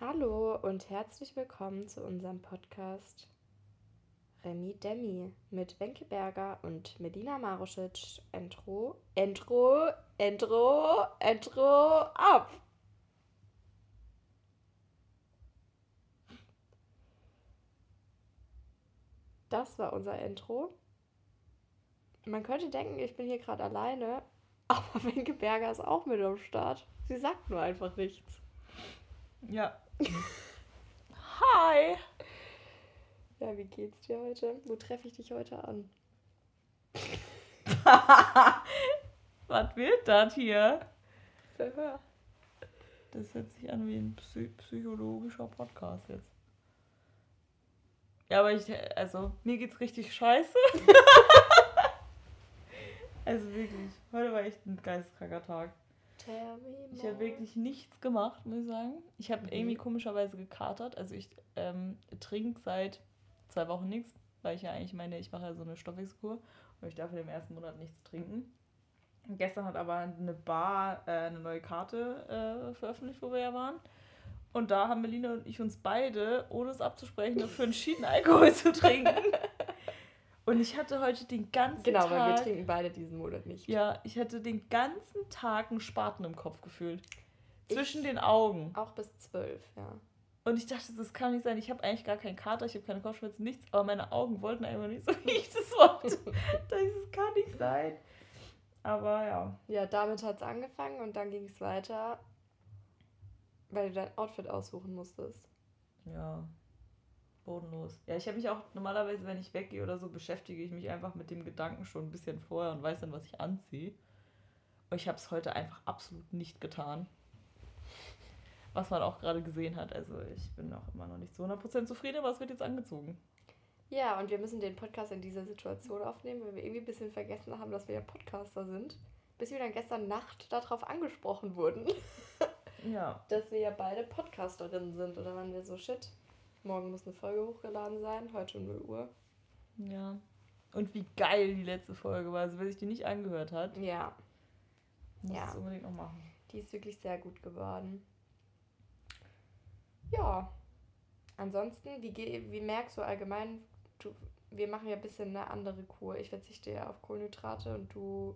Hallo und herzlich willkommen zu unserem Podcast Remi Demi mit Wenke Berger und Medina Marusic. Intro, Intro, Intro, Intro, ab! Das war unser Intro. Man könnte denken, ich bin hier gerade alleine, aber Wenke Berger ist auch mit am Start. Sie sagt nur einfach nichts. Ja. Hi! Ja, wie geht's dir heute? Wo treffe ich dich heute an? Was wird das hier? Verhör. Das hört sich an wie ein psy psychologischer Podcast jetzt. Ja, aber ich, also, mir geht's richtig scheiße. also wirklich, heute war echt ein geisteskranker Tag. Ich habe wirklich nichts gemacht, muss ich sagen. Ich habe Mhm. irgendwie komischerweise gekatert. Also ich ähm, trinke seit zwei Wochen nichts, weil ich ja eigentlich meine, ich mache ja so eine Stoffwechselkur und ich darf ja im ersten Monat nichts trinken. Und gestern hat aber eine Bar äh, eine neue Karte äh, veröffentlicht, wo wir ja waren. Und da haben Melina und ich uns beide, ohne es abzusprechen, dafür entschieden, Alkohol zu trinken. Und ich hatte heute den ganzen Genau, Tag... weil wir trinken beide diesen Monat nicht. Ja, ich hatte den ganzen Tag einen Spaten im Kopf gefühlt. Ich- Zwischen den Augen. Auch bis zwölf, ja. Und ich dachte, das kann nicht sein. Ich habe eigentlich gar keinen Kater, ich habe keine Kopfschmerzen, nichts. Aber meine Augen wollten einfach nicht so, wie ich das wollte. das kann nicht sein. Aber ja. Ja, damit hat es angefangen und dann ging es weiter, weil du dein Outfit aussuchen musstest. Ja. Bodenlos. Ja, ich habe mich auch normalerweise, wenn ich weggehe oder so, beschäftige ich mich einfach mit dem Gedanken schon ein bisschen vorher und weiß dann, was ich anziehe. Und ich habe es heute einfach absolut nicht getan. Was man auch gerade gesehen hat. Also ich bin auch immer noch nicht zu 100% zufrieden, aber es wird jetzt angezogen. Ja, und wir müssen den Podcast in dieser Situation aufnehmen, weil wir irgendwie ein bisschen vergessen haben, dass wir ja Podcaster sind. Bis wir dann gestern Nacht darauf angesprochen wurden, Ja. dass wir ja beide Podcasterinnen sind. Oder waren wir so, shit, morgen muss eine Folge hochgeladen sein, heute um 0 Uhr. Ja. Und wie geil die letzte Folge war. Also wer sich die nicht angehört hat, Ja, muss Ja. es unbedingt noch machen. die ist wirklich sehr gut geworden. Ja, ansonsten, wie, wie merkst du allgemein, du, wir machen ja ein bisschen eine andere Kur. Ich verzichte ja auf Kohlenhydrate und du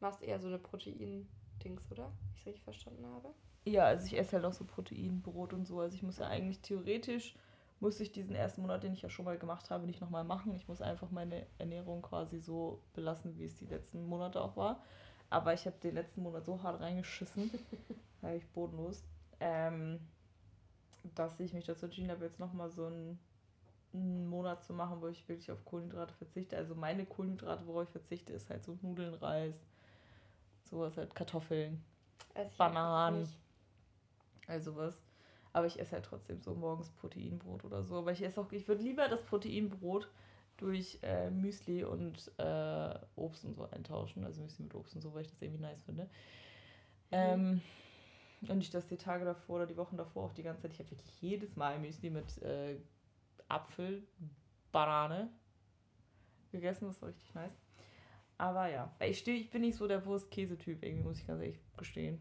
machst eher so eine Protein-Dings, oder? Wie ich es richtig verstanden habe. Ja, also ich esse halt auch so Proteinbrot und so. Also ich muss ja eigentlich theoretisch, muss ich diesen ersten Monat, den ich ja schon mal gemacht habe, nicht nochmal machen. Ich muss einfach meine Ernährung quasi so belassen, wie es die letzten Monate auch war. Aber ich habe den letzten Monat so hart reingeschissen, da ich bodenlos, ähm, dass ich mich dazu entschieden habe, jetzt nochmal so einen, einen Monat zu machen, wo ich wirklich auf Kohlenhydrate verzichte. Also meine Kohlenhydrate, worauf ich verzichte, ist halt so Nudeln, Reis, sowas halt Kartoffeln, ich Bananen. Also was. Aber ich esse halt trotzdem so morgens Proteinbrot oder so. Aber ich esse auch, ich würde lieber das Proteinbrot durch äh, Müsli und äh, Obst und so eintauschen. Also Müsli mit Obst und so, weil ich das irgendwie nice finde. Ähm, und nicht, dass die Tage davor oder die Wochen davor auch die ganze Zeit, ich habe wirklich jedes Mal Müsli mit äh, Apfel, Banane gegessen. Das war richtig nice. Aber ja, ich, steh, ich bin nicht so der Wurst-Käse-Typ, irgendwie muss ich ganz ehrlich gestehen.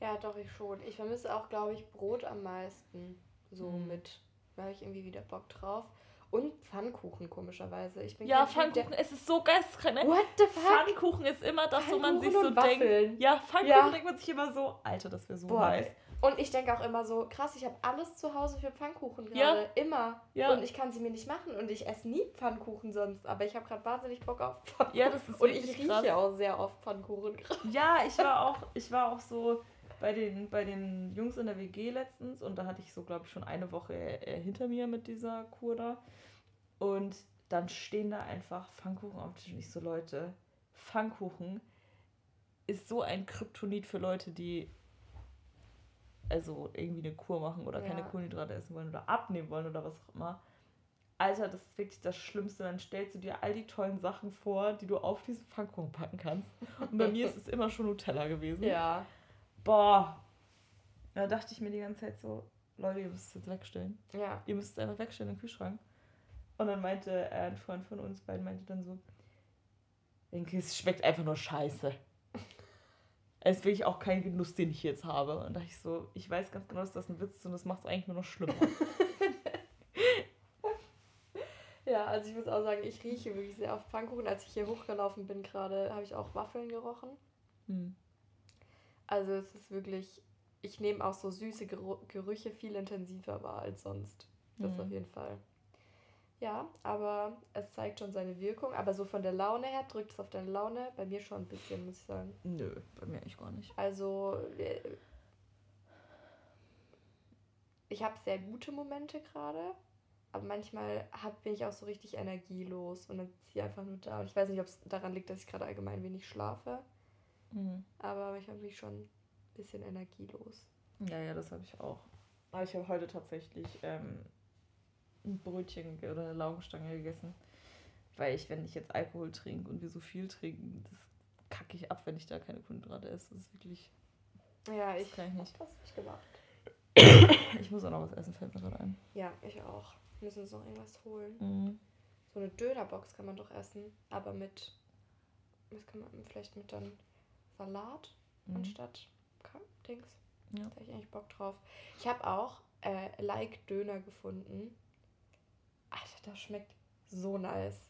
Ja, doch, ich schon. Ich vermisse auch, glaube ich, Brot am meisten. So Mhm. mit. Da habe ich irgendwie wieder Bock drauf. Und Pfannkuchen, komischerweise. Ich bin Ja, Pfannkuchen, es ist so geisteskrank. Ne? What the fuck? Pfannkuchen ist immer das, wo man sich so denkt. Ja, Pfannkuchen Ja. denkt man sich immer so, Alter, das wäre so Boah, nice. Und ich denke auch immer so, krass, ich habe alles zu Hause für Pfannkuchen Ja. gerade. Immer. Ja. Und ich kann sie mir nicht machen. Und ich esse nie Pfannkuchen sonst. Aber ich habe gerade wahnsinnig Bock auf Pfannkuchen. Ja, das ist Und ich rieche krass. auch sehr oft Pfannkuchen gerade. Ja, ich war auch, ich war auch so bei den, bei den Jungs in der WG letztens und da hatte ich so, glaube ich, schon eine Woche äh, hinter mir mit dieser Kur da. Und dann stehen da einfach Pfannkuchen auf dem Tisch und ich so, Leute, Pfannkuchen ist so ein Kryptonit für Leute, die also irgendwie eine Kur machen oder keine Ja. Kohlenhydrate essen wollen oder abnehmen wollen oder was auch immer. Alter, das ist wirklich das Schlimmste. Dann stellst du dir all die tollen Sachen vor, die du auf diesen Pfannkuchen packen kannst. Und bei mir ist es immer schon Nutella gewesen. Ja. Boah. Da dachte ich mir die ganze Zeit so, Leute, ihr müsst es jetzt wegstellen. Ja. Ihr müsst es einfach wegstellen im Kühlschrank. Und dann meinte äh, ein Freund von uns beiden, meinte dann so, Denke, es schmeckt einfach nur scheiße. Es ist wirklich auch kein Genuss, den ich jetzt habe. Und da dachte ich so, ich weiß ganz genau, dass das ein Witz ist und das macht es eigentlich nur noch schlimmer. Ja, also ich muss auch sagen, ich rieche wirklich sehr auf Pfannkuchen. Als ich hier hochgelaufen bin gerade, habe ich auch Waffeln gerochen. hm. Also es ist wirklich, ich nehme auch so süße Gerüche viel intensiver wahr als sonst. Das Mhm. auf jeden Fall. Ja, aber es zeigt schon seine Wirkung. Aber so von der Laune her drückt es auf deine Laune bei mir schon ein bisschen, muss ich sagen. Nö, bei mir eigentlich gar nicht. Also äh, ich habe sehr gute Momente gerade, aber manchmal hab, bin ich auch so richtig energielos und dann sitze ich einfach nur da. Und ich weiß nicht, ob es daran liegt, dass ich gerade allgemein wenig schlafe, Mhm. aber ich habe mich schon ein bisschen energielos. Ja, ja, das habe ich auch. Aber ich habe heute tatsächlich ähm, ein Brötchen oder eine Laugenstange gegessen. Weil ich, wenn ich jetzt Alkohol trinke und wir so viel trinken, das kacke ich ab, wenn ich da keine Kohlenhydrate esse. Das ist wirklich. Ja, Das ich kann ich nicht. das nicht gemacht. Ich muss auch noch was essen, fällt mir gerade ein. Ja, ich auch. Wir müssen uns noch irgendwas holen. Mhm. So eine Dönerbox kann man doch essen, aber mit, was kann man, vielleicht mit dann Salat Mhm. anstatt Dings. Ja. Da habe ich eigentlich Bock drauf. Ich habe auch äh, Like Döner gefunden. Alter, das schmeckt so nice.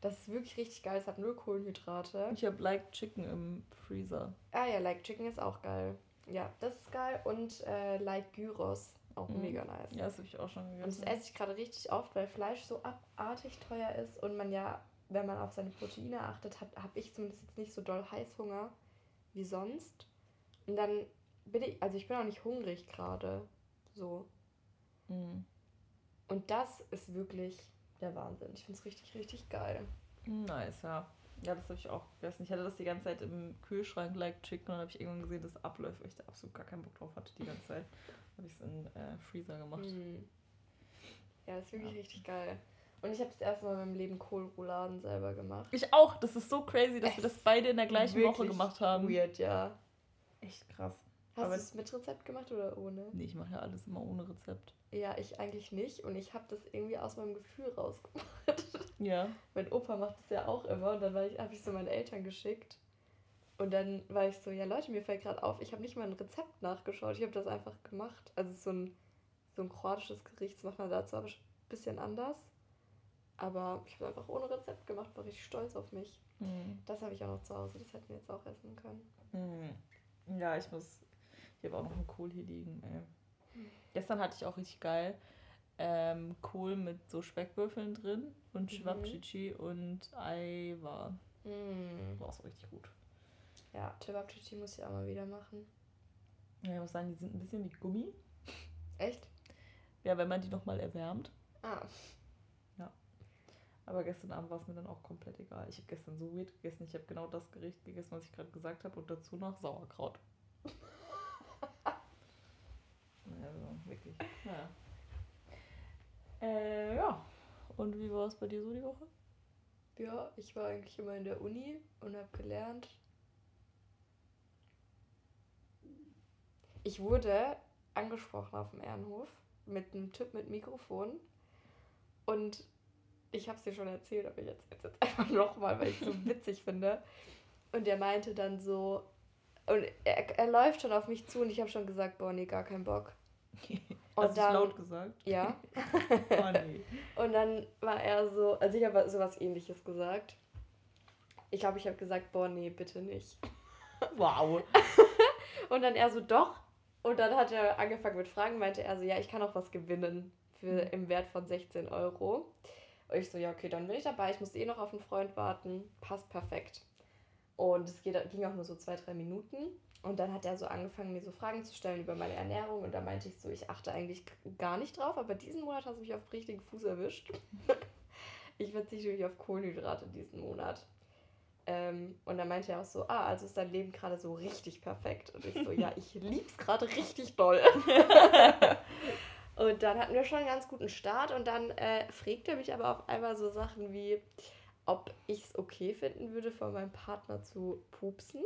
Das ist wirklich richtig geil. Es hat null Kohlenhydrate. Ich habe Like Chicken im Freezer. Ah ja, Like Chicken ist auch geil. Ja, das ist geil. Und äh, Like Gyros, auch Mhm. mega nice. Ja, das habe ich auch schon Und das gegessen. esse ich gerade richtig oft, weil Fleisch so abartig teuer ist und man ja, wenn man auf seine Proteine achtet, habe ich zumindest jetzt nicht so doll Heißhunger wie sonst. Und dann bin ich, also ich bin auch nicht hungrig gerade. So. Mhm. Und das ist wirklich der Wahnsinn. Ich finde es richtig, richtig geil. Nice, ja. Ja, das habe ich auch gegessen. Ich hatte das die ganze Zeit im Kühlschrank, like Chicken, und habe ich irgendwann gesehen, dass es abläuft, weil ich da absolut gar keinen Bock drauf hatte die ganze Zeit. habe ich es in äh, Freezer gemacht. Mhm. Ja, ist wirklich Ja. richtig geil. Und ich habe das erste Mal in meinem Leben Kohlrouladen selber gemacht. Ich auch. Das ist so crazy, dass wir Es das beide in der gleichen Woche gemacht haben. Weird, ja. Echt krass. Hast du es mit Rezept gemacht oder ohne? Nee, ich mache ja alles immer ohne Rezept. Ja, ich eigentlich nicht. Und ich habe das irgendwie aus meinem Gefühl rausgemacht. Ja. mein Opa macht das ja auch immer. Und dann habe ich so meine Eltern geschickt. Und dann war ich so, ja Leute, mir fällt gerade auf, ich habe nicht mal ein Rezept nachgeschaut. Ich habe das einfach gemacht. Also es so ein, so ein kroatisches Gericht, das macht man dazu aber ein bisschen anders. Aber ich habe einfach ohne Rezept gemacht, war richtig stolz auf mich. Hm. Das habe ich auch noch zu Hause, das hätten wir jetzt auch essen können. Hm. Ja, ich muss. Ich habe auch noch einen Kohl hier liegen. Ey. Gestern hatte ich auch richtig geil ähm, Kohl mit so Speckwürfeln drin und Mhm. Chivapchichi und Ei war. Mm. War auch so richtig gut. Ja, Cevapcici muss ich auch mal wieder machen. Ja, ich muss sagen, die sind ein bisschen wie Gummi. Echt? Ja, wenn man die nochmal erwärmt. Ah, Aber gestern Abend war es mir dann auch komplett egal. Ich habe gestern so weird gegessen. Ich habe genau das Gericht gegessen, was ich gerade gesagt habe und dazu noch Sauerkraut. also wirklich. Naja. Äh, ja. Und wie war es bei dir so die Woche? ja, ich war eigentlich immer in der Uni und habe gelernt. Ich wurde angesprochen auf dem Ehrenhof mit einem Typ mit Mikrofon und ich habe es dir schon erzählt, aber ich erzähle es jetzt einfach nochmal, weil ich es so witzig finde. Und der meinte dann so, und er, er läuft schon auf mich zu und ich habe schon gesagt, boah, nee, gar keinen Bock. Und Hast du dann- laut gesagt? Ja. Oh nee. Und dann war er so, also ich habe sowas ähnliches gesagt. Ich glaube, ich habe gesagt, boah, nee, bitte nicht. Wow. Und dann er so, doch. Und dann hat er angefangen mit Fragen, meinte er so, ja, ich kann auch was gewinnen für Mhm. im Wert von 16 Euro. Und ich so, ja, okay, dann bin ich dabei. Ich muss eh noch auf einen Freund warten. Passt perfekt. Und es ging auch nur so zwei, drei Minuten. Und dann hat er so angefangen, mir so Fragen zu stellen über meine Ernährung. Und da meinte ich so, ich achte eigentlich gar nicht drauf, aber diesen Monat hast du mich auf den richtigen Fuß erwischt. ich verzichte nämlich auf Kohlenhydrate diesen Monat. Ähm, und dann meinte er auch so, ah, also ist dein Leben gerade so richtig perfekt. Und ich so, ja, ich lieb's gerade richtig doll. und dann hatten wir schon einen ganz guten Start und dann äh, fragt er mich aber auf einmal so Sachen wie, ob ich es okay finden würde, von meinem Partner zu pupsen.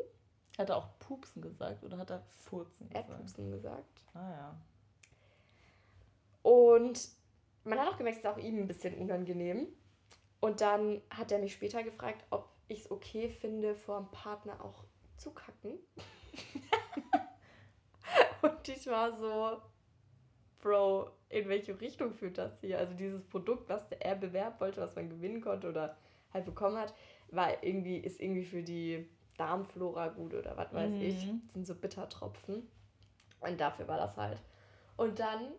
Hat er auch Pupsen gesagt oder hat er Furzen Er hat gesagt? pupsen gesagt. Ah ja. Und man hat auch gemerkt, es ist auch ihm ein bisschen unangenehm. Und dann hat er mich später gefragt, ob ich es okay finde, vor dem Partner auch zu kacken. und ich war so, Bro, in welche Richtung führt das hier? Also dieses Produkt, was er bewerben wollte, was man gewinnen konnte oder halt bekommen hat, war irgendwie, ist irgendwie für die Darmflora gut oder was weiß mhm. ich. Das sind so Bittertropfen. Und dafür war das halt. Und dann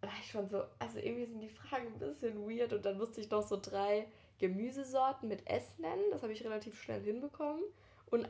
war ich schon so, also irgendwie sind die Fragen ein bisschen weird und dann musste ich noch so drei Gemüsesorten mit S nennen. Das habe ich relativ schnell hinbekommen. Und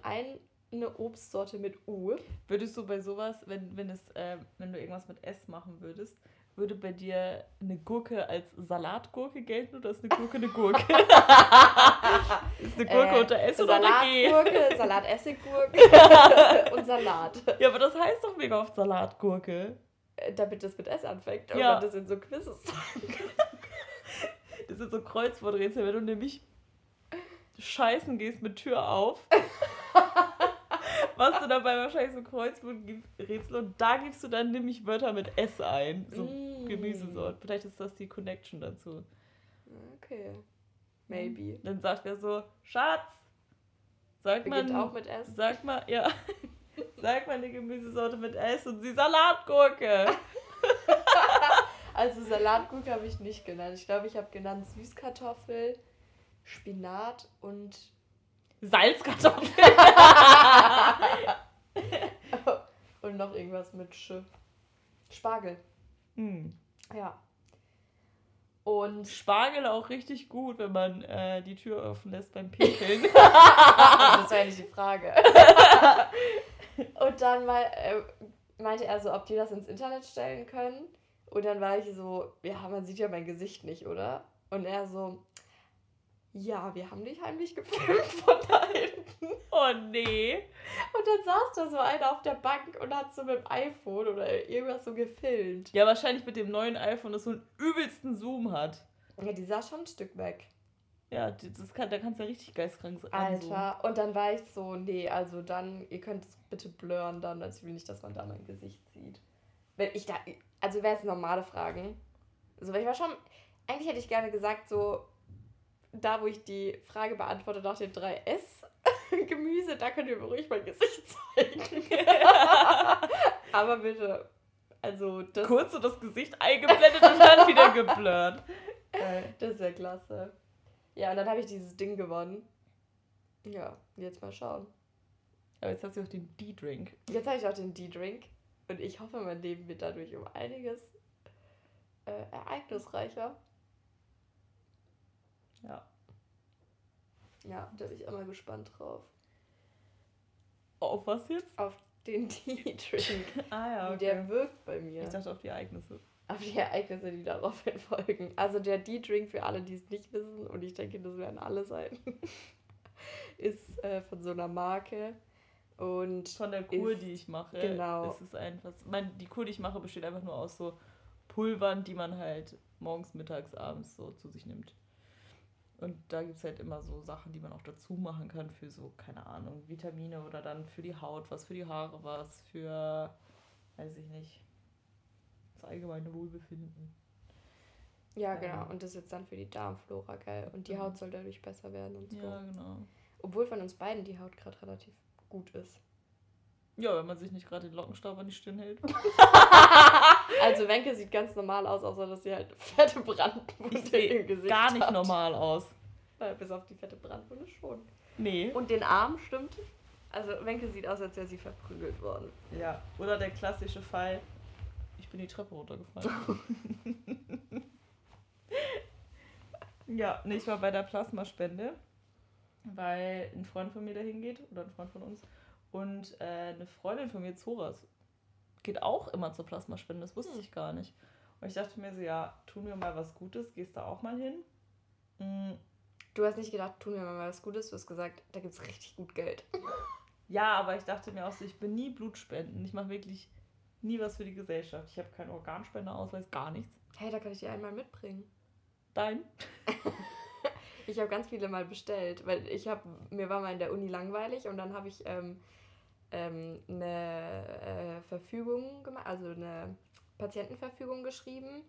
eine Obstsorte mit U. Würdest du bei sowas, wenn, wenn, es, äh, wenn du irgendwas mit S machen würdest, würde bei dir eine Gurke als Salatgurke gelten oder ist eine Gurke eine Gurke? ist eine Gurke äh, unter S oder unter G? Salatgurke, Salatessiggurke und Salat. Ja, aber das heißt doch mega oft Salatgurke. Äh, damit das mit S anfängt. Ja. Und das sind so Quizzes. das sind so Kreuzworträtsel, wenn du nämlich scheißen gehst mit Tür auf. Machst du dabei wahrscheinlich so Kreuzworträtsel und da gibst du dann nämlich Wörter mit S ein. So mm. Gemüsesorten. Vielleicht ist das die Connection dazu. Okay. Maybe. Dann sagt er so, Schatz, sag Beginnt mal. auch mit S. Sag mal, ja. Sag mal eine Gemüsesorte mit S und sie Salatgurke. also Salatgurke habe ich nicht genannt. Ich glaube, ich habe genannt Süßkartoffel, Spinat und Salzkartoffel. und noch irgendwas mit Sch. Spargel. Hm. Ja. Und Spargel auch richtig gut, wenn man äh, die Tür offen lässt beim Pinkeln. das war ja nicht die Frage. Und dann mal, äh, meinte er so, ob die das ins Internet stellen können. Und dann war ich so, ja, man sieht ja mein Gesicht nicht, oder? Und er so, ja, wir haben dich heimlich gefilmt von da hinten. Oh nee. Und dann saß da so einer auf der Bank und hat so mit dem iPhone oder irgendwas so gefilmt. Ja, wahrscheinlich mit dem neuen iPhone, das so einen übelsten Zoom hat. Ja, die sah schon ein Stück weg. Ja, das kann, da kannst du ja richtig geistkrank sein. Alter, und dann war ich so, nee, also dann, ihr könnt es bitte blurren dann, also ich will nicht, dass man da mein Gesicht sieht. Wenn ich da, also wäre es normale Fragen. Also, weil ich war schon, eigentlich hätte ich gerne gesagt, so, da wo ich die Frage beantworte nach den drei S, Gemüse, da könnt ihr mir ruhig mein Gesicht zeigen. Aber bitte, also das... Kurz so das Gesicht eingeblendet und dann wieder geblurrt. Das wäre klasse. Ja, und dann habe ich dieses Ding gewonnen. Ja, jetzt mal schauen. Aber jetzt hast du auch den D-Drink. Jetzt habe ich auch den D-Drink. Und ich hoffe, mein Leben wird dadurch um einiges äh, ereignisreicher. Ja. Ja, da bin ich immer gespannt drauf. Auf was jetzt? Auf den D-Drink. ah ja, okay. Der wirkt bei mir. Ich dachte auf die Ereignisse auf die Ereignisse, die daraufhin folgen. Also der D-Drink für alle, die es nicht wissen, und ich denke, das werden alle sein, ist äh, von so einer Marke. Und von der Kur, ist, die ich mache. Genau. Ist es einfach, mein, die Kur, die ich mache, besteht einfach nur aus so Pulvern, die man halt morgens, mittags, abends so zu sich nimmt. Und da gibt es halt immer so Sachen, die man auch dazu machen kann für so, keine Ahnung, Vitamine oder dann für die Haut, was für die Haare, was für, weiß ich nicht, das allgemeine Wohlbefinden. Ja, genau. Und das ist jetzt dann für die Darmflora, gell? Und die Haut soll dadurch besser werden und so. Ja, genau. Obwohl von uns beiden die Haut gerade relativ gut ist. Ja, wenn man sich nicht gerade den Lockenstaub an die Stirn hält. also Wenke sieht ganz normal aus, außer dass sie halt fette Brandwunde im Gesicht gar nicht hat. normal aus. Ja, bis auf die fette Brandwunde schon. Nee. Und den Arm stimmt. Also Wenke sieht aus, als wäre sie verprügelt worden. Ja, oder der klassische Fall, bin die Treppe runtergefallen. ja, nee, ich war bei der Plasmaspende, weil ein Freund von mir dahin geht, oder ein Freund von uns, und äh, eine Freundin von mir, Zoras, geht auch immer zur Plasmaspende. Das wusste hm. ich gar nicht. Und ich dachte mir so, ja, tun wir mal was Gutes, gehst da auch mal hin. Mhm. Du hast nicht gedacht, tun wir mal was Gutes, du hast gesagt, da gibt es richtig gut Geld. Ja, aber ich dachte mir auch so, ich bin nie Blutspenden. Ich mache wirklich nie was für die Gesellschaft. Ich habe keinen Organspendeausweis, gar nichts. Hey, da kann ich dir einmal mitbringen. Dein? ich habe ganz viele mal bestellt, weil ich habe, mir war mal in der Uni langweilig und dann habe ich ähm, ähm, eine äh, Verfügung gemacht, also eine Patientenverfügung geschrieben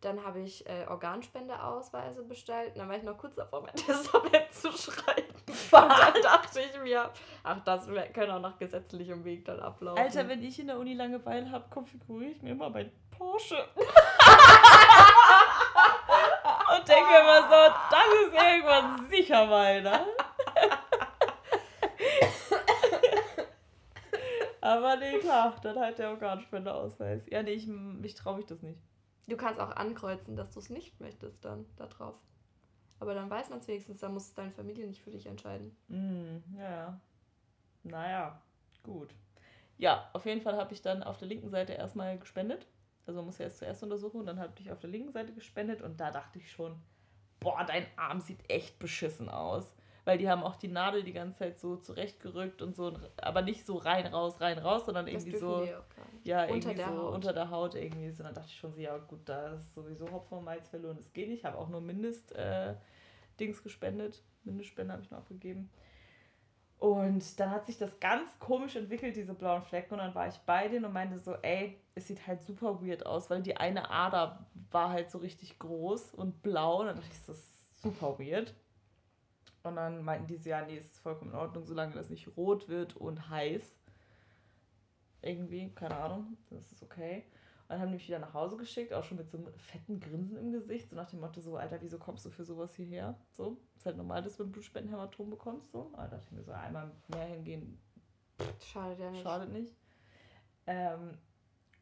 Dann habe ich äh, Organspendeausweise bestellt. Und dann war ich noch kurz davor, mein Testament zu schreiben. Und dann dachte ich mir, ach, das könnte auch nach gesetzlichem Weg dann ablaufen. Alter, wenn ich in der Uni Langeweile habe, konfiguriere ich mir immer mein Porsche. Und denke mir immer so, das ist irgendwann sicher meiner. Aber nee, klar, dann halt der Organspendeausweis. Ja, nee, ich, ich traue mich das nicht. Du kannst auch ankreuzen, dass du es nicht möchtest dann da drauf. Aber dann weiß man es wenigstens, dann muss deine Familie nicht für dich entscheiden. Mm, ja, ja. Naja, gut. Ja, auf jeden Fall habe ich dann auf der linken Seite erstmal gespendet. Also man muss ja erst zuerst untersuchen und dann habe ich auf der linken Seite gespendet und da dachte ich schon, boah, dein Arm sieht echt beschissen aus. Weil die haben auch die Nadel die ganze Zeit so zurechtgerückt und so, aber nicht so rein, raus, rein, raus, sondern Das irgendwie so, ja, Unter irgendwie der so Haut. unter der Haut irgendwie. So, dann dachte ich schon so, ja gut, da ist sowieso Hopfen und Malz verloren, das geht nicht. Ich habe auch nur Mindest äh, Dings gespendet. Mindestspende habe ich noch abgegeben. Und dann hat sich das ganz komisch entwickelt, diese blauen Flecken. Und dann war ich bei denen und meinte so, ey, es sieht halt super weird aus, weil die eine Ader war halt so richtig groß und blau. Und dann dachte ich, das ist super weird. Und dann meinten die so, ja, nee, es ist vollkommen in Ordnung, solange das nicht rot wird und heiß. Irgendwie, keine Ahnung, das ist okay. Und dann haben die mich wieder nach Hause geschickt, auch schon mit so einem fetten Grinsen im Gesicht, so nach dem Motto, so, Alter, wieso kommst du für sowas hierher? So, ist halt normal, dass du ein Blutspendenhämatom bekommst, so. Aber da dachte ich mir so, einmal mehr hingehen, Schade ja nicht. schadet nicht. Ähm,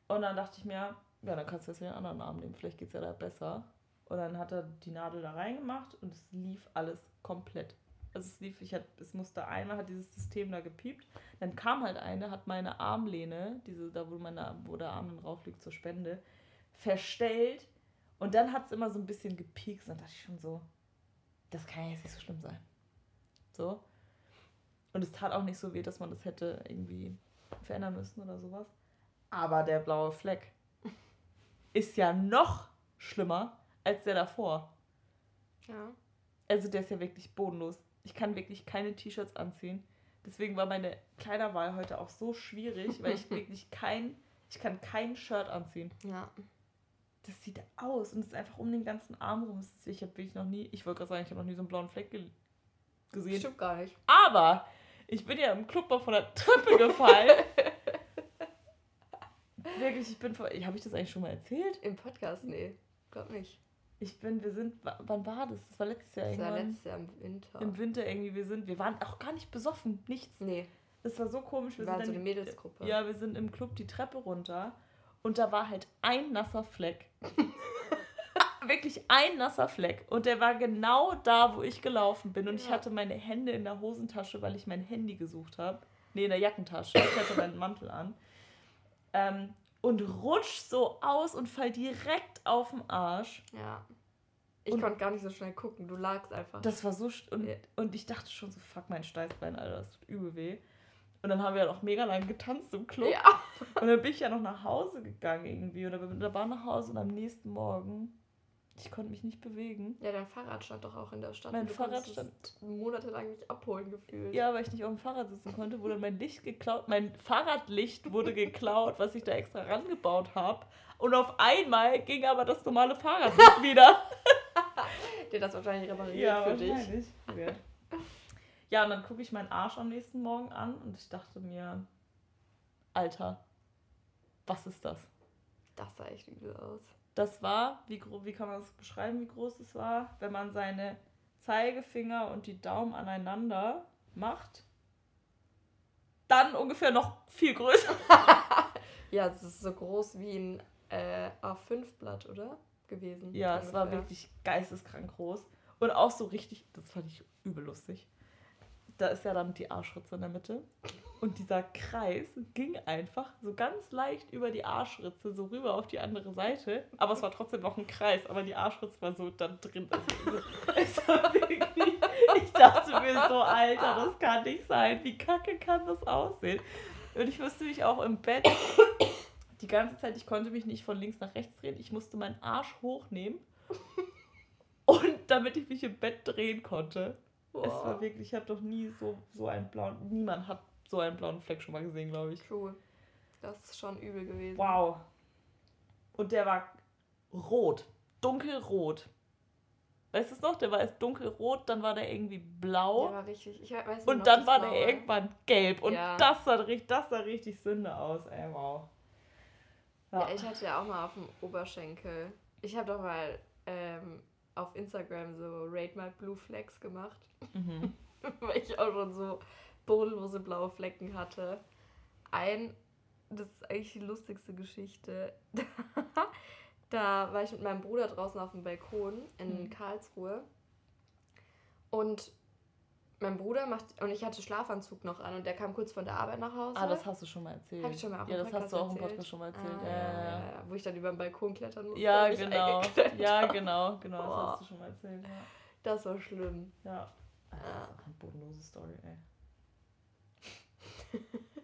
und dann dachte ich mir, ja, dann kannst du jetzt den anderen Arm nehmen, vielleicht geht es ja da besser. Und dann hat er die Nadel da reingemacht und es lief alles komplett. Also es lief, ich hat, es musste einmal, hat dieses System da gepiept. Dann kam halt eine, hat meine Armlehne, diese, da wo, meine, wo der Arm dann drauf liegt zur Spende, verstellt. Und dann hat es immer so ein bisschen gepiekst. Und dann dachte ich schon so, das kann ja jetzt nicht so schlimm sein. So. Und es tat auch nicht so weh, dass man das hätte irgendwie verändern müssen oder sowas. Aber der blaue Fleck ist ja noch schlimmer als der davor. Ja. Also der ist ja wirklich bodenlos. Ich kann wirklich keine T-Shirts anziehen. Deswegen war meine Kleiderwahl heute auch so schwierig, weil ich wirklich kein, ich kann kein Shirt anziehen. Ja. Das sieht aus und es ist einfach um den ganzen Arm rum. Ich habe wirklich noch nie, ich wollte gerade sagen, ich habe noch nie so einen blauen Fleck ge gesehen. Stimmt gar nicht. Aber ich bin ja im Club mal von der Treppe gefallen. Wirklich, ich bin vor. Habe ich das eigentlich schon mal erzählt? Im Podcast? Nee, glaub nicht. Ich bin, wir sind. wa- Wann war das? Das war letztes Jahr Das war irgendwann. letztes Jahr im Winter. Im Winter irgendwie. Wir sind. Wir waren auch gar nicht besoffen. Nichts. nee, Das war so komisch. Wir wir waren sind so dann eine Mädelsgruppe. Ja, wir sind im Club die Treppe runter und da war halt ein nasser Fleck. Wirklich ein nasser Fleck. Und der war genau da, wo ich gelaufen bin. Und ich Ja. hatte meine Hände in der Hosentasche, weil ich mein Handy gesucht habe. Nee, in der Jackentasche. Ich hatte meinen Mantel an. Ähm, und rutsch so aus und fall direkt auf den Arsch. Ja. Ich Und- konnte gar nicht so schnell gucken. Du lagst einfach. Das war so. Und, Ja. und ich dachte schon so, fuck mein Steißbein, Alter, das tut übel weh. Und dann haben wir halt auch mega lang getanzt im Club. ja. Und dann bin ich ja noch nach Hause gegangen irgendwie oder bin mit der Bahn nach Hause und am nächsten Morgen, ich konnte mich nicht bewegen. Ja, dein Fahrrad stand doch auch in der Stadt. Mein du Fahrrad es monatelang nicht abholen gefühlt. Ja, weil ich nicht auf dem Fahrrad sitzen konnte, wurde mein Licht geklaut. Mein Fahrradlicht wurde geklaut, was ich da extra rangebaut habe. Und auf einmal ging aber das normale Fahrradlicht wieder. Der das wahrscheinlich repariert für dich. wahrscheinlich. Weird. Ja, und dann gucke ich meinen Arsch am nächsten Morgen an und ich dachte mir, Alter, was ist das? Das sah echt übel aus. Das war, wie, wie kann man das beschreiben, wie groß es war, wenn man seine Zeigefinger und die Daumen aneinander macht. Dann ungefähr noch viel größer. Ja, es ist so groß wie ein äh, A5-Blatt, oder? Gewesen. Ja, es war ungefähr. wirklich geisteskrank groß. Und auch so richtig, das fand ich übel lustig. Da ist ja dann die Arschritze in der Mitte. Und dieser Kreis ging einfach so ganz leicht über die Arschritze so rüber auf die andere Seite. Aber es war trotzdem noch ein Kreis. Aber die Arschritze war so da drin. Also, war wirklich, ich dachte mir so, Alter, das kann nicht sein. Wie kacke kann das aussehen? Und ich musste mich auch im Bett die ganze Zeit, ich konnte mich nicht von links nach rechts drehen. Ich musste meinen Arsch hochnehmen. Und damit ich mich im Bett drehen konnte. Es war wirklich, ich habe doch nie so, so einen blauen, niemand hat so einen blauen Fleck schon mal gesehen, glaube ich. True. Das ist schon übel gewesen. Wow. Und der war rot. dunkelrot. Weißt du es noch? Der war erst dunkelrot, dann war der irgendwie blau. Der war richtig. Ich weiß nicht und dann war der irgendwann gelb. Und Ja. das, sah, richtig- das sah richtig Sünde aus. Ey, wow. Ja, ich hatte ja auch mal auf dem Oberschenkel. Ich habe doch mal ähm, auf Instagram so Rate My Blue Flex gemacht, Mhm. weil ich auch schon so bodenlose blaue Flecken hatte. Ein, das ist eigentlich die lustigste Geschichte. da war ich mit meinem Bruder draußen auf dem Balkon in Mhm. Karlsruhe. Und mein Bruder macht, und ich hatte Schlafanzug noch an und der kam kurz von der Arbeit nach Hause. Ah, das hast du schon mal erzählt. Hab ich schon mal auch ja, das hast du auch im. Podcast schon mal erzählt. Ah, ja, ja, ja. Wo ich dann über den Balkon klettern musste. Ja, genau. Ja, genau, genau. Das Boah. hast du schon mal erzählt. Ja. Das war schlimm. ja. Das Ja. ist auch eine bodenlose Story, ey.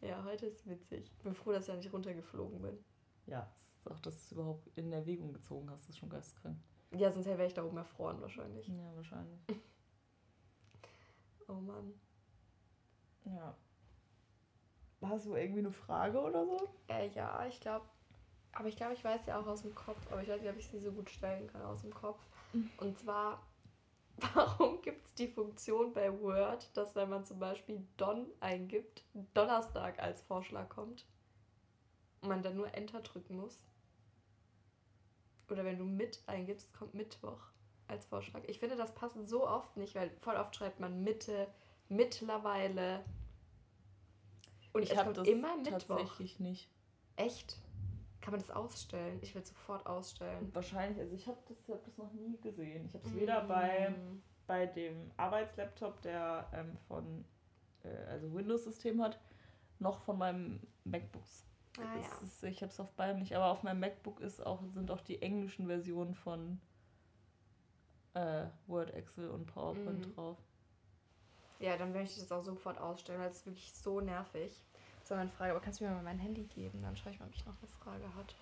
Ja, heute ist witzig. Bin froh, dass ich ja nicht runtergeflogen bin. Ja, ist auch, dass du es überhaupt in Erwägung gezogen hast, ist schon geisteskrank. Ja, sonst wäre ich da oben erfroren wahrscheinlich. Ja, wahrscheinlich. Oh Mann. Ja. Hast du irgendwie eine Frage oder so? Äh, ja, ich glaube. Aber ich glaube, ich weiß ja auch aus dem Kopf. Aber ich weiß nicht, ob ich sie so gut stellen kann aus dem Kopf. Mhm. Und zwar, warum gibt es die Funktion bei Word, dass wenn man zum Beispiel Don eingibt, Donnerstag als Vorschlag kommt und man dann nur Enter drücken muss? Oder wenn du mit eingibst, kommt Mittwoch als Vorschlag. Ich finde, das passt so oft nicht, weil voll oft schreibt man Mitte, mittlerweile. Und ich es habe das immer Mittwoch. tatsächlich nicht. Echt? Kann man das ausstellen? Ich will sofort ausstellen. Wahrscheinlich, also ich habe das, hab das noch nie gesehen. Ich habe es weder bei, Mm. bei dem Arbeitslaptop, der ähm, von äh, also Windows-System hat, noch von meinem MacBooks. Ah, ja. ist, ich habe es auf beidem nicht, aber auf meinem MacBook ist auch, sind auch die englischen Versionen von äh, Word, Excel und PowerPoint Mhm. drauf. ja, dann möchte ich das auch sofort ausstellen, weil es ist wirklich so nervig. So, meine Frage, aber kannst du mir mal mein Handy geben? Dann schaue ich mal, ob ich noch eine Frage hatte.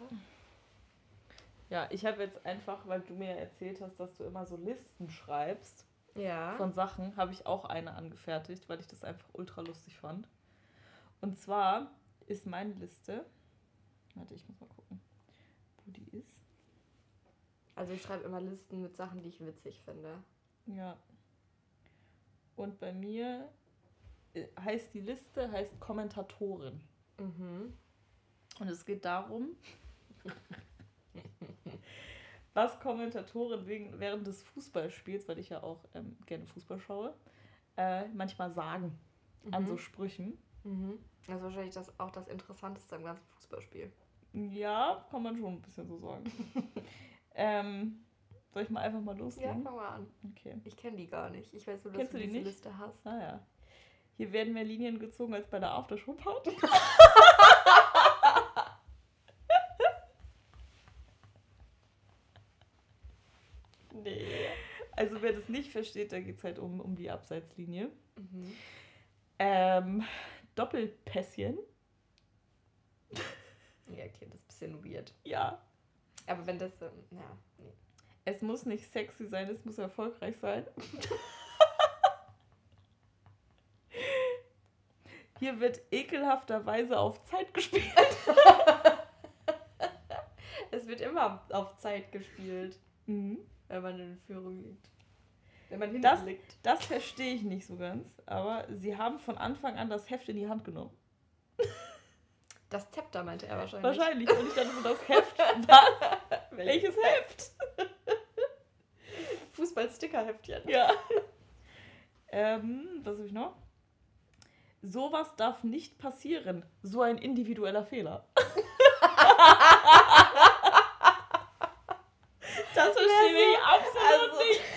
Ja, ich habe jetzt einfach, weil du mir erzählt hast, dass du immer so Listen schreibst Ja. von Sachen, habe ich auch eine angefertigt, weil ich das einfach ultra lustig fand. Und zwar ist meine Liste, warte, ich muss mal gucken, wo die ist. Also ich schreibe immer Listen mit Sachen, die ich witzig finde. Ja. Und bei mir heißt die Liste, heißt Kommentatorin. Mhm. Und es geht darum, was Kommentatoren wegen, während des Fußballspiels, weil ich ja auch ähm, gerne Fußball schaue, äh, manchmal sagen an Mhm. so Sprüchen. Mhm. Das ist wahrscheinlich das, auch das Interessanteste am ganzen Fußballspiel. Ja, kann man schon ein bisschen so sagen. ähm, soll ich mal einfach mal Ja, loslegen? fang mal an. Okay. Ich kenne die gar nicht. Ich weiß nur, dass Kennst du du die diese nicht? Liste hast. Ah ja. Hier werden mehr Linien gezogen als bei der Aftershow-Party. Nee. Also wer das nicht versteht, da geht es halt um, um die Abseitslinie. Mhm. Ähm, Doppelpässchen. Ja, okay, das ist ein bisschen weird. Ja. Aber wenn das, ähm, ja, nee. Es muss nicht sexy sein, es muss erfolgreich sein. Hier wird ekelhafterweise auf Zeit gespielt. Es wird immer auf Zeit gespielt, Mhm. wenn man in Führung liegt. Wenn man hinten Das- liegt. Das verstehe ich nicht so ganz, aber sie haben von Anfang an das Heft in die Hand genommen. Das Zepter meinte er wahrscheinlich. Wahrscheinlich. Und ich dachte so, das Heft. Was? Welches Heft? Fußball-Sticker-Heftchen. Ja. ähm, was habe ich noch? Sowas darf nicht passieren. So ein individueller Fehler. das verstehe ich absolut Also- nicht.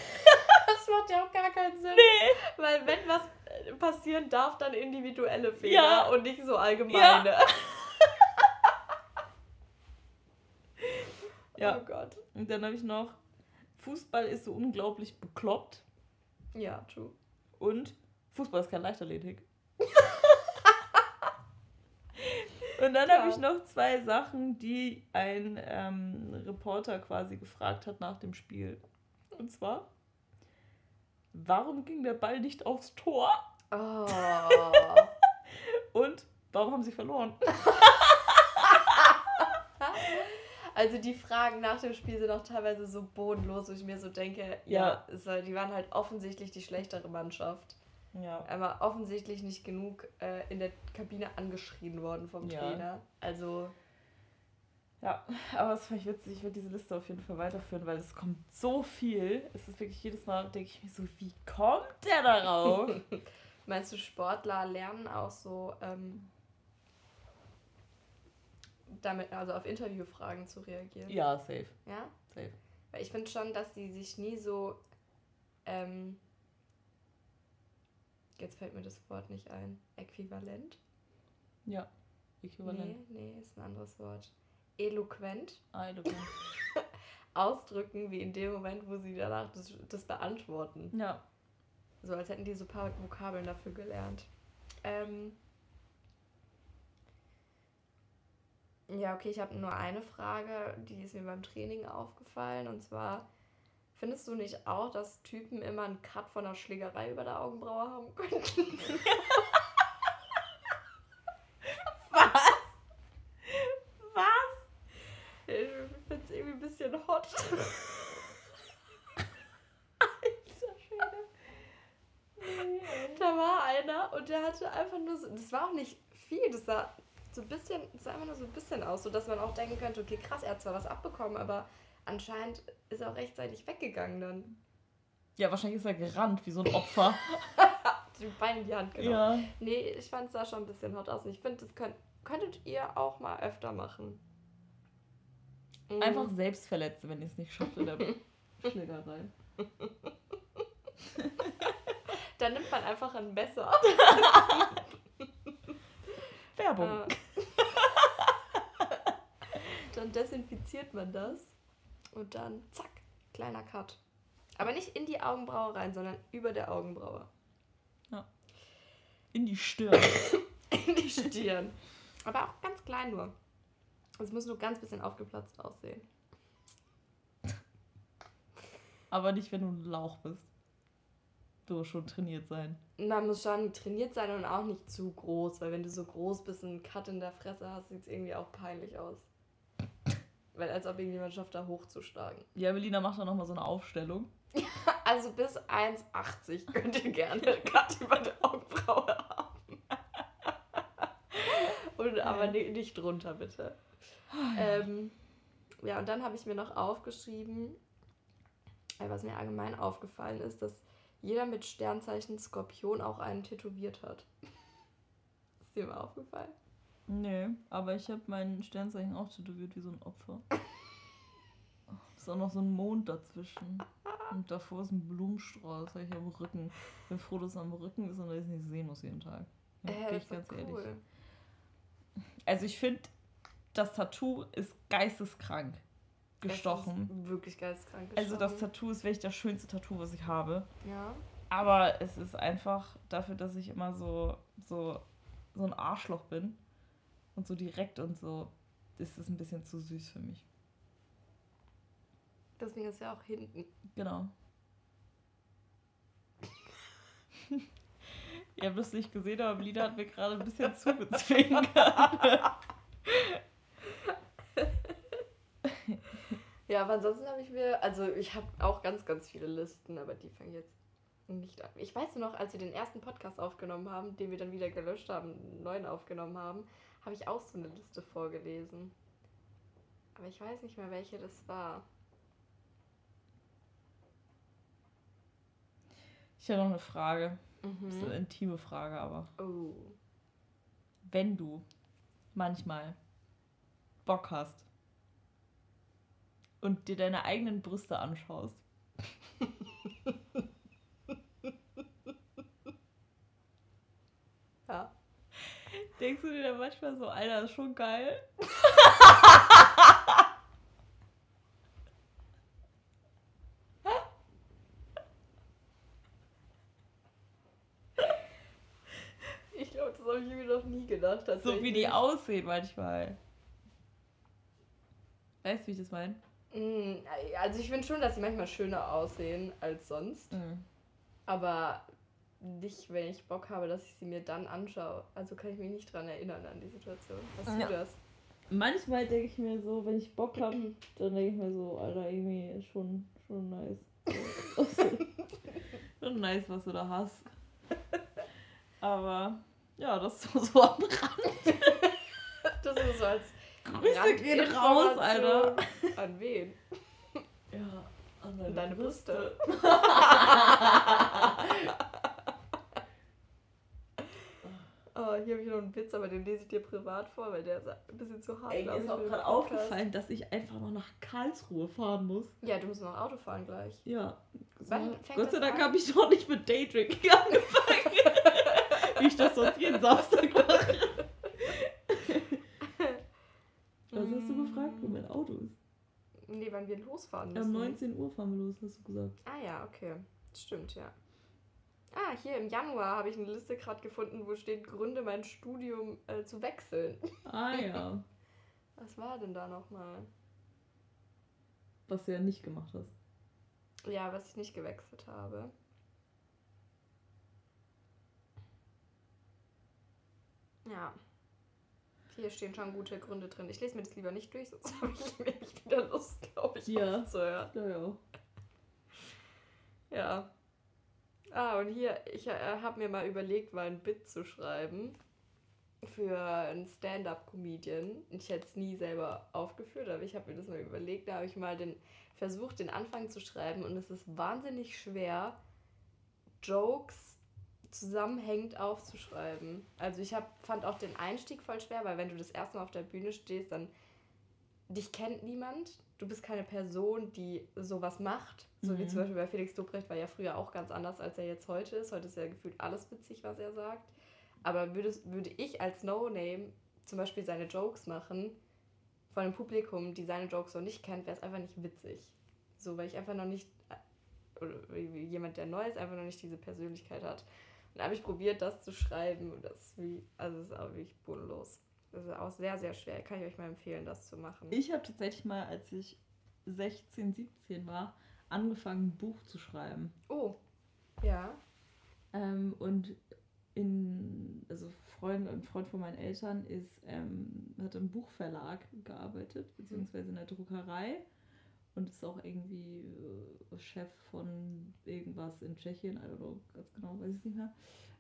Das macht ja auch gar keinen Sinn. Nee. Weil wenn was äh, passieren darf, dann individuelle Fehler Ja. und nicht so allgemeine. Ja. Oh Gott. Und dann habe ich noch, Fußball ist so unglaublich bekloppt Ja, true. und Fußball ist kein Leichtathletik. Und dann habe ich noch zwei Sachen, die ein ähm, Reporter quasi gefragt hat nach dem Spiel. Und zwar, warum ging der Ball nicht aufs Tor? Oh. Und warum haben sie verloren? Also die Fragen nach dem Spiel sind auch teilweise so bodenlos, wo ich mir so denke, ja, Ja. die waren halt offensichtlich die schlechtere Mannschaft. Ja. Aber offensichtlich nicht genug äh, in der Kabine angeschrien worden vom Ja. Trainer. Also, Ja, aber es fand ich witzig. Ich werde diese Liste auf jeden Fall weiterführen, weil es kommt so viel. Es ist wirklich jedes Mal, denke ich mir so, wie kommt der darauf? meinst du, Sportler lernen auch so ähm, damit, also auf Interviewfragen zu reagieren? ja, safe. Ja? Safe. Weil ich finde schon, dass sie sich nie so. Ähm, jetzt fällt mir das Wort nicht ein. Äquivalent? Ja. Äquivalent. Nee, nee, ist ein anderes Wort. Eloquent Ah, okay. ausdrücken, wie in dem Moment, wo sie danach das, das beantworten. Ja. So als hätten die so ein paar Vokabeln dafür gelernt. Ähm ja, okay, ich habe nur eine Frage, die ist mir beim Training aufgefallen. Und zwar, findest du nicht auch, dass Typen immer einen Cut von einer Schlägerei über der Augenbraue haben könnten? Was? Was? Ich finde es irgendwie ein bisschen hot. Alter Schwede. Da war einer und der hatte einfach nur so, das war auch nicht viel, das sah so ein bisschen, das sah einfach nur so ein bisschen aus, sodass man auch denken könnte, okay, krass, er hat zwar was abbekommen, aber anscheinend ist er auch rechtzeitig weggegangen dann. Ja, wahrscheinlich ist er gerannt wie so ein Opfer. Die Beine in die Hand genommen. Ja. Nee, ich fand es sah schon ein bisschen hot aus. Und ich finde, das könnt, könntet ihr auch mal öfter machen. Mhm. Einfach selbst verletzen, wenn ihr es nicht schafft in der Schlägerei. Dann nimmt man einfach ein Messer. Werbung. Äh, dann desinfiziert man das und dann zack, kleiner Cut. Aber nicht in die Augenbraue rein, sondern über der Augenbraue. In die Stirn. In die Stirn. Aber auch ganz klein nur. Es muss nur ganz bisschen aufgeplatzt aussehen. Aber nicht, wenn du ein Lauch bist. Du musst schon trainiert sein. Man muss schon trainiert sein und auch nicht zu groß, weil wenn du so groß bist und einen Cut in der Fresse hast, sieht es irgendwie auch peinlich aus. Weil als ob irgendjemand schafft, da hochzuschlagen. Ja, Melina macht da nochmal so eine Aufstellung. Also bis 1,80 könnt ihr gerne Cut über der Augenbraue haben. Und aber ni- nicht drunter, bitte. Ähm, ja, und dann habe ich mir noch aufgeschrieben, äh, was mir allgemein aufgefallen ist, dass jeder mit Sternzeichen Skorpion auch einen tätowiert hat. Ist dir mal aufgefallen? Nee, aber ich habe mein Sternzeichen auch tätowiert wie so ein Opfer. Ist auch noch so ein Mond dazwischen. Und davor ist ein Blumenstrauß, habe ich am Rücken. Ich bin froh, dass es am Rücken ist und dass ich es nicht sehen muss jeden Tag. Ja, äh, bin ich ganz ehrlich. cool. Also ich finde, das Tattoo ist geisteskrank gestochen. Das ist wirklich geisteskrank Also das gestochen. Tattoo ist wirklich das schönste Tattoo, was ich habe. Ja. Aber es ist einfach dafür, dass ich immer so, so, so ein Arschloch bin und so direkt und so, ist es ein bisschen zu süß für mich. Deswegen ist ja auch hinten. Genau. Ihr habt es nicht gesehen, aber Lina hat mir gerade ein bisschen zugezwinkert. Ja, aber ansonsten habe ich mir, also ich habe auch ganz, ganz viele Listen, aber die fangen jetzt nicht an. Ich weiß nur noch, als wir den ersten Podcast aufgenommen haben, den wir dann wieder gelöscht haben, einen neuen aufgenommen haben, habe ich auch so eine Liste vorgelesen. Aber ich weiß nicht mehr, welche das war. Ich habe noch eine Frage. Das ist eine Mhm. intime Frage, aber Oh. wenn du manchmal Bock hast und dir deine eigenen Brüste anschaust, Ja. Denkst du dir dann manchmal so, Alter, ist schon geil? Ich glaube, das habe ich mir noch nie gedacht. So wie die aussehen manchmal. Weißt du, wie ich das meine? Mm, Also ich finde schon, dass sie manchmal schöner aussehen als sonst. Aber nicht, wenn ich Bock habe, dass ich sie mir dann anschaue. Also kann ich mich nicht dran erinnern an die Situation. Hast Ja. du das? manchmal denke ich mir so, wenn ich Bock habe, dann denke ich mir so, Alter, irgendwie ist schon, schon nice. schon nice, was du da hast. Aber ja, das ist so, am Rand. Das ist so als Grüße gehen raus, Alter. An wen? Ja, an An deine Brüste. Oh, hier habe ich noch einen Witz, aber den lese ich dir privat vor, weil der ist ein bisschen zu hart. Ey, mir ist ich, auch gerade aufgefallen, dass ich einfach noch nach Karlsruhe fahren muss. Ja, du musst noch Auto fahren gleich. Ja. Wann So, Gott sei Dank an? habe ich noch nicht mit Daydrinking angefangen. Wie ich das sonst jeden Samstag mache. Was hast du gefragt, wo mein Auto ist? Nee, wann wir losfahren Um müssen. 19 Uhr fahren wir los, hast du gesagt. Ah ja, okay. Stimmt, ja. Ah, hier im Januar habe ich eine Liste gerade gefunden, wo steht Gründe, mein Studium äh, zu wechseln. Ah ja. Was war denn da nochmal? Was du ja nicht gemacht hast. Ja, was ich nicht gewechselt habe. Ja. Hier stehen schon gute Gründe drin. Ich lese mir das lieber nicht durch, sonst habe ich nämlich wieder Lust, glaube ich, Ja. aufzuhören. Ja, ja. Ja. Ah, und hier, ich äh, habe mir mal überlegt, mal ein Bit zu schreiben für einen Stand-up-Comedian. Ich hätte es nie selber aufgeführt, aber ich habe mir das mal überlegt. Da habe ich mal den versucht, den Anfang zu schreiben und es ist wahnsinnig schwer, Jokes zusammenhängend aufzuschreiben. Also ich hab, fand auch den Einstieg voll schwer, weil wenn du das erste Mal auf der Bühne stehst, dann dich kennt niemand. Du bist keine Person, die sowas macht. So wie Mhm. zum Beispiel bei Felix Lobrecht war ja früher auch ganz anders, als er jetzt heute ist. Heute ist ja gefühlt alles witzig, was er sagt. Aber würdest, würde ich als No-Name zum Beispiel seine Jokes machen, von einem Publikum, die seine Jokes so nicht kennt, wäre es einfach nicht witzig. So, weil ich einfach noch nicht, oder wie jemand, der neu ist, einfach noch nicht diese Persönlichkeit hat. Und da habe ich probiert, das zu schreiben und das ist wie, also es ist auch wirklich bodenlos. Das ist auch sehr, sehr schwer. Kann ich euch mal empfehlen, das zu machen. Ich habe tatsächlich mal, als ich 16, 17 war, angefangen, ein Buch zu schreiben. Oh, ja. Ähm, und in, also Freund, ein Freund von meinen Eltern ist, ähm, hat im Buchverlag gearbeitet, beziehungsweise in der Druckerei und ist auch irgendwie äh, Chef von irgendwas in Tschechien, I don't know, ganz genau, weiß ich nicht mehr.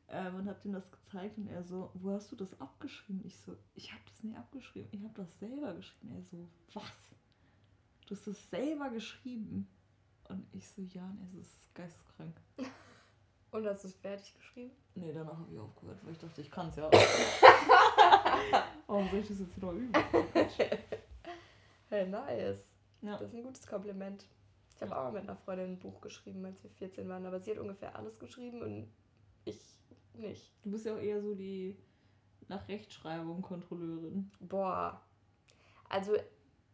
Ähm, und hab ihm das gezeigt und er so, wo hast du das abgeschrieben? Ich so, ich habe das nie abgeschrieben, ich habe das selber geschrieben. Er so, was? Du hast das selber geschrieben? Und ich so, ja, und so, das ist geisteskrank. Und hast du es fertig geschrieben? Nee, danach habe ich aufgehört, weil ich dachte, ich kann es ja. Warum soll ich das jetzt noch üben? Hey, nice. Ja. Das ist ein gutes Kompliment. Ich habe Ja. auch mal mit einer Freundin ein Buch geschrieben, als wir 14 waren, aber sie hat ungefähr alles geschrieben und ich nicht. Du bist ja auch eher so die nach Rechtschreibung Kontrolleurin. Boah. Also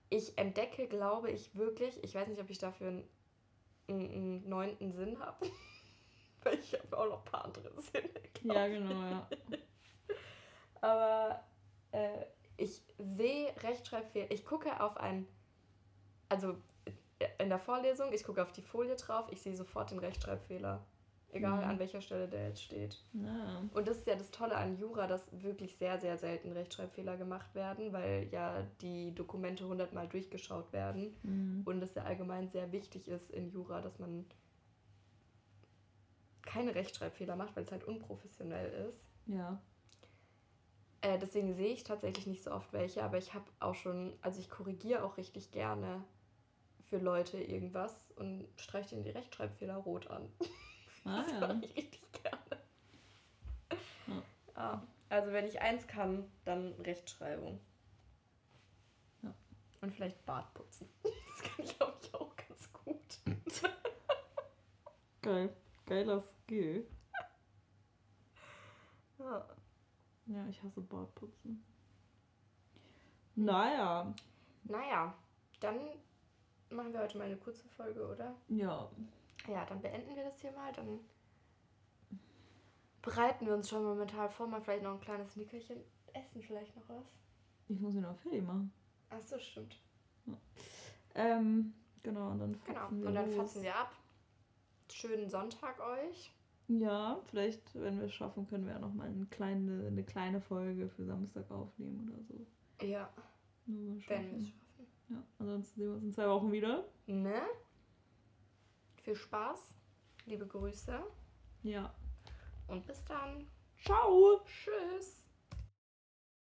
ich entdecke, glaube ich, wirklich, ich weiß nicht, ob ich dafür einen, einen, neunten Sinn habe. Weil ich habe auch noch ein paar andere Sinne. Ja, genau, ja. Aber äh, ich sehe Rechtschreibfehler. Ich gucke auf ein, also äh, in der Vorlesung, ich gucke auf die Folie drauf, ich sehe sofort den Rechtschreibfehler. Egal Mhm. an welcher Stelle der jetzt steht. ja. Und das ist ja das Tolle an Jura, dass wirklich sehr, sehr selten Rechtschreibfehler gemacht werden, weil ja die Dokumente hundertmal durchgeschaut werden. Mhm. Und es ja allgemein sehr wichtig ist in Jura, dass man keine Rechtschreibfehler macht, weil es halt unprofessionell ist. Ja. Äh, deswegen sehe ich tatsächlich nicht so oft welche, aber ich habe auch schon, also ich korrigiere auch richtig gerne für Leute irgendwas und streiche denen die Rechtschreibfehler rot an. Ah, Das ja. mache ich richtig gerne. Ja. Ah, also wenn ich eins kann, dann Rechtschreibung. Ja. Und vielleicht Bart putzen. Das kann ich, glaube ich, auch ganz gut. Geil. Geiler Skill. Ja. Ja, ich hasse Bartputzen. Naja. Naja, dann machen wir heute mal eine kurze Folge, oder? Ja. Ja, dann beenden wir das hier mal. Dann bereiten wir uns schon momentan vor, mal vielleicht noch ein kleines Nickerchen essen, vielleicht noch was. Ich muss ihn noch fertig machen. Ach so, stimmt. Ähm, genau, und dann Genau. wir Und dann los. fatzen wir ab. Schönen Sonntag euch. Ja, vielleicht, wenn wir es schaffen, können wir ja noch mal eine kleine, eine kleine Folge für Samstag aufnehmen oder so. Ja. Nur mal Wenn wir es schaffen. schaffen. Ja, ansonsten sehen wir uns in zwei Wochen wieder. Ne? Viel Spaß. Liebe Grüße. Ja. Und bis dann. Ciao! Tschüss.